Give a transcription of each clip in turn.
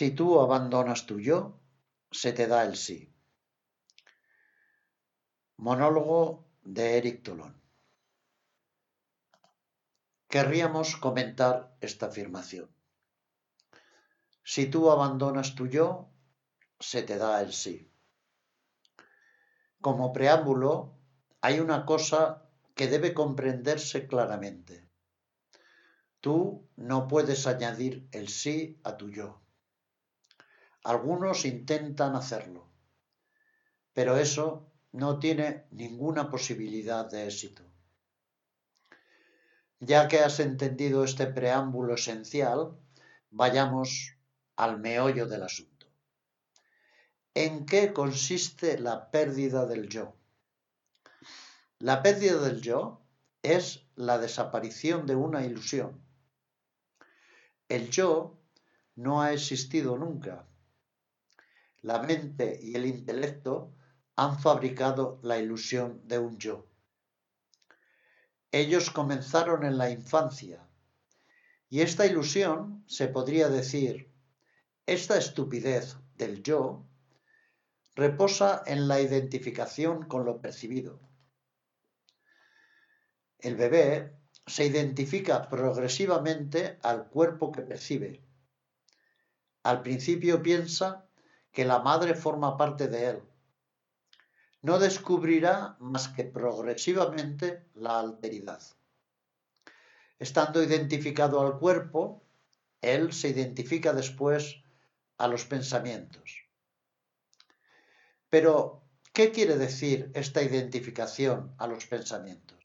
Si tú abandonas tu yo, se te da el sí. Monólogo de Eric Tolón. Querríamos comentar esta afirmación. Si tú abandonas tu yo, se te da el sí. Como preámbulo, hay una cosa que debe comprenderse claramente. Tú no puedes añadir el sí a tu yo. Algunos intentan hacerlo, pero eso no tiene ninguna posibilidad de éxito. Ya que has entendido este preámbulo esencial, vayamos al meollo del asunto. ¿En qué consiste la pérdida del yo? La pérdida del yo es la desaparición de una ilusión. El yo no ha existido nunca, la mente y el intelecto han fabricado la ilusión de un yo. Ellos comenzaron en la infancia y esta ilusión, se podría decir, esta estupidez del yo, reposa en la identificación con lo percibido. El bebé se identifica progresivamente al cuerpo que percibe. Al principio piensa que la madre forma parte de él. No descubrirá más que progresivamente la alteridad. Estando identificado al cuerpo, él se identifica después a los pensamientos. Pero, ¿qué quiere decir esta identificación a los pensamientos?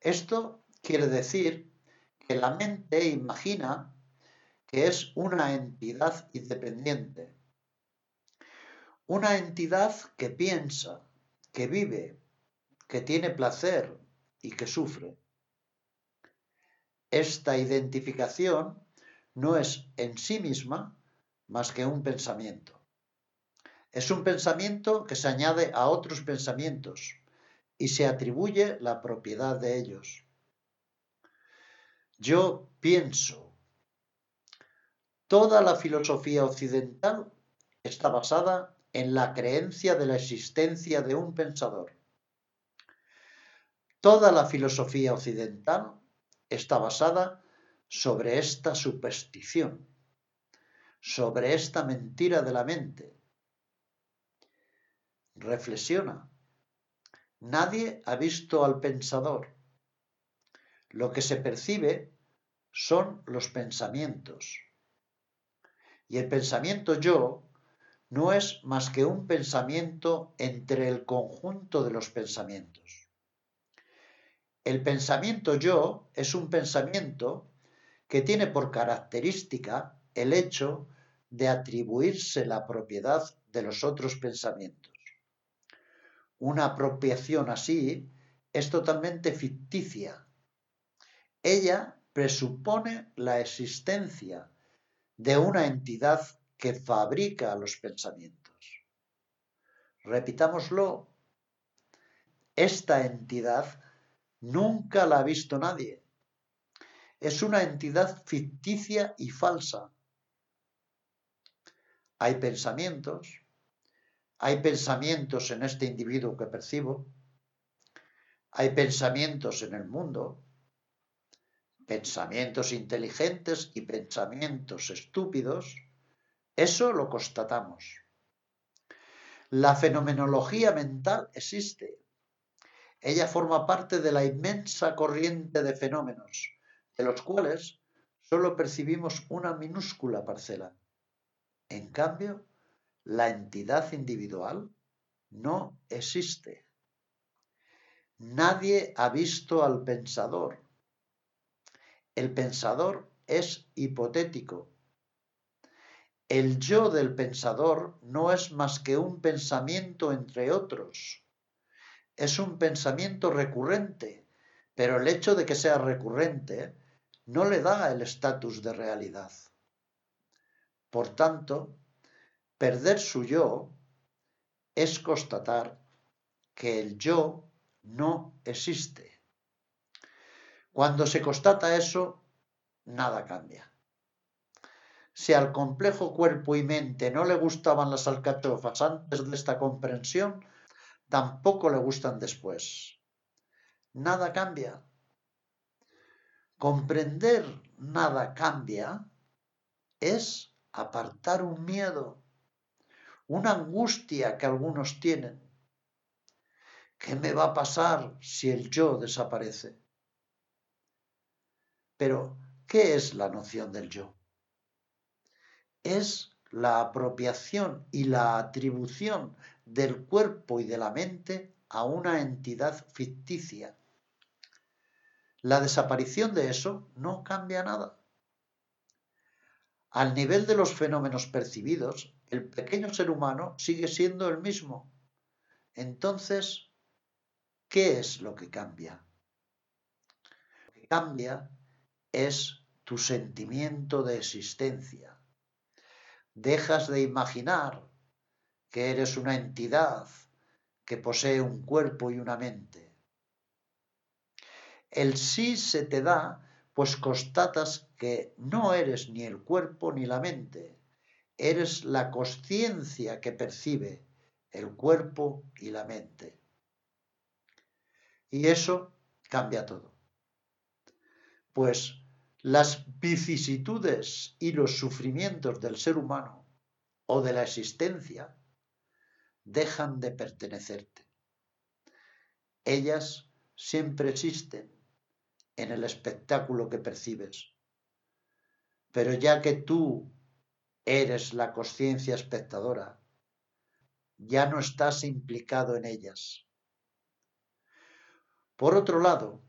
Esto quiere decir que la mente imagina que es una entidad independiente. Una entidad que piensa, que vive, que tiene placer y que sufre. Esta identificación no es en sí misma más que un pensamiento. Es un pensamiento que se añade a otros pensamientos y se atribuye la propiedad de ellos. Yo pienso, Toda la filosofía occidental está basada en la creencia de la existencia de un pensador. Toda la filosofía occidental está basada sobre esta superstición, sobre esta mentira de la mente. Reflexiona. Nadie ha visto al pensador. Lo que se percibe son los pensamientos. Y el pensamiento yo no es más que un pensamiento entre el conjunto de los pensamientos. El pensamiento yo es un pensamiento que tiene por característica el hecho de atribuirse la propiedad de los otros pensamientos. Una apropiación así es totalmente ficticia. Ella presupone la existencia de una entidad que fabrica los pensamientos. Repitámoslo, esta entidad nunca la ha visto nadie. Es una entidad ficticia y falsa. Hay pensamientos, hay pensamientos en este individuo que percibo, hay pensamientos en el mundo, pensamientos inteligentes y pensamientos estúpidos, eso lo constatamos. La fenomenología mental existe. Ella forma parte de la inmensa corriente de fenómenos, de los cuales solo percibimos una minúscula parcela. En cambio, la entidad individual no existe. Nadie ha visto al pensador, el pensador es hipotético. El yo del pensador no es más que un pensamiento entre otros. Es un pensamiento recurrente, pero el hecho de que sea recurrente no le da el estatus de realidad. Por tanto, perder su yo es constatar que el yo no existe. Cuando se constata eso, nada cambia. Si al complejo cuerpo y mente no le gustaban las alcachofas antes de esta comprensión, tampoco le gustan después. Nada cambia. Comprender nada cambia es apartar un miedo, una angustia que algunos tienen. ¿Qué me va a pasar si el yo desaparece? Pero, ¿qué es la noción del yo? Es la apropiación y la atribución del cuerpo y de la mente a una entidad ficticia. La desaparición de eso no cambia nada. Al nivel de los fenómenos percibidos, el pequeño ser humano sigue siendo el mismo. Entonces, ¿qué es lo que cambia? Lo que cambia es tu sentimiento de existencia. Dejas de imaginar que eres una entidad que posee un cuerpo y una mente. El sí se te da pues constatas que no eres ni el cuerpo ni la mente, eres la conciencia que percibe el cuerpo y la mente. Y eso cambia todo. Pues las vicisitudes y los sufrimientos del ser humano o de la existencia dejan de pertenecerte. Ellas siempre existen en el espectáculo que percibes. Pero ya que tú eres la conciencia espectadora, ya no estás implicado en ellas. Por otro lado,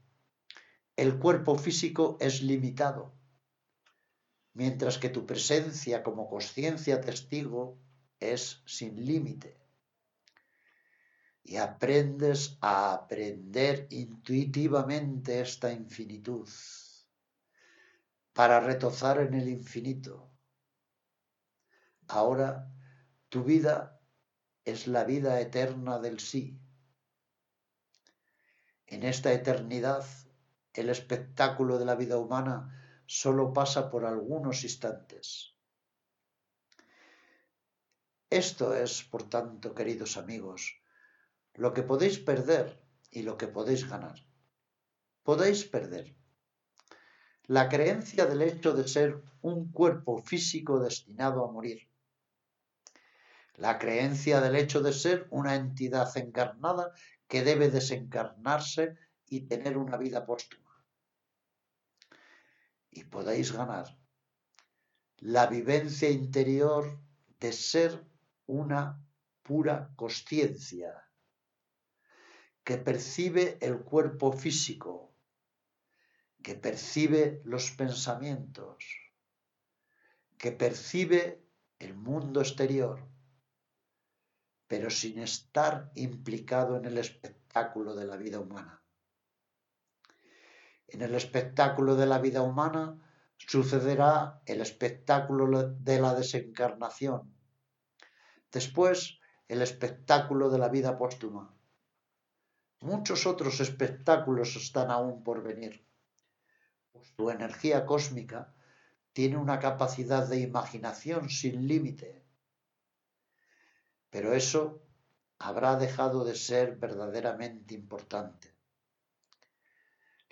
el cuerpo físico es limitado, mientras que tu presencia como conciencia testigo es sin límite. Y aprendes a aprender intuitivamente esta infinitud para retozar en el infinito. Ahora tu vida es la vida eterna del sí. En esta eternidad el espectáculo de la vida humana solo pasa por algunos instantes. Esto es, por tanto, queridos amigos, lo que podéis perder y lo que podéis ganar. Podéis perder la creencia del hecho de ser un cuerpo físico destinado a morir. La creencia del hecho de ser una entidad encarnada que debe desencarnarse y tener una vida póstuma y podáis ganar la vivencia interior de ser una pura conciencia que percibe el cuerpo físico, que percibe los pensamientos, que percibe el mundo exterior, pero sin estar implicado en el espectáculo de la vida humana. En el espectáculo de la vida humana sucederá el espectáculo de la desencarnación. Después, el espectáculo de la vida póstuma. Muchos otros espectáculos están aún por venir. Pues tu energía cósmica tiene una capacidad de imaginación sin límite. Pero eso habrá dejado de ser verdaderamente importante.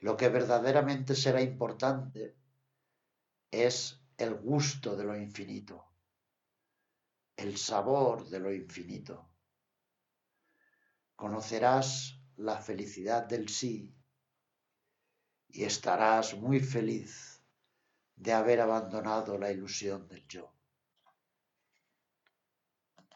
Lo que verdaderamente será importante es el gusto de lo infinito, el sabor de lo infinito. Conocerás la felicidad del sí y estarás muy feliz de haber abandonado la ilusión del yo.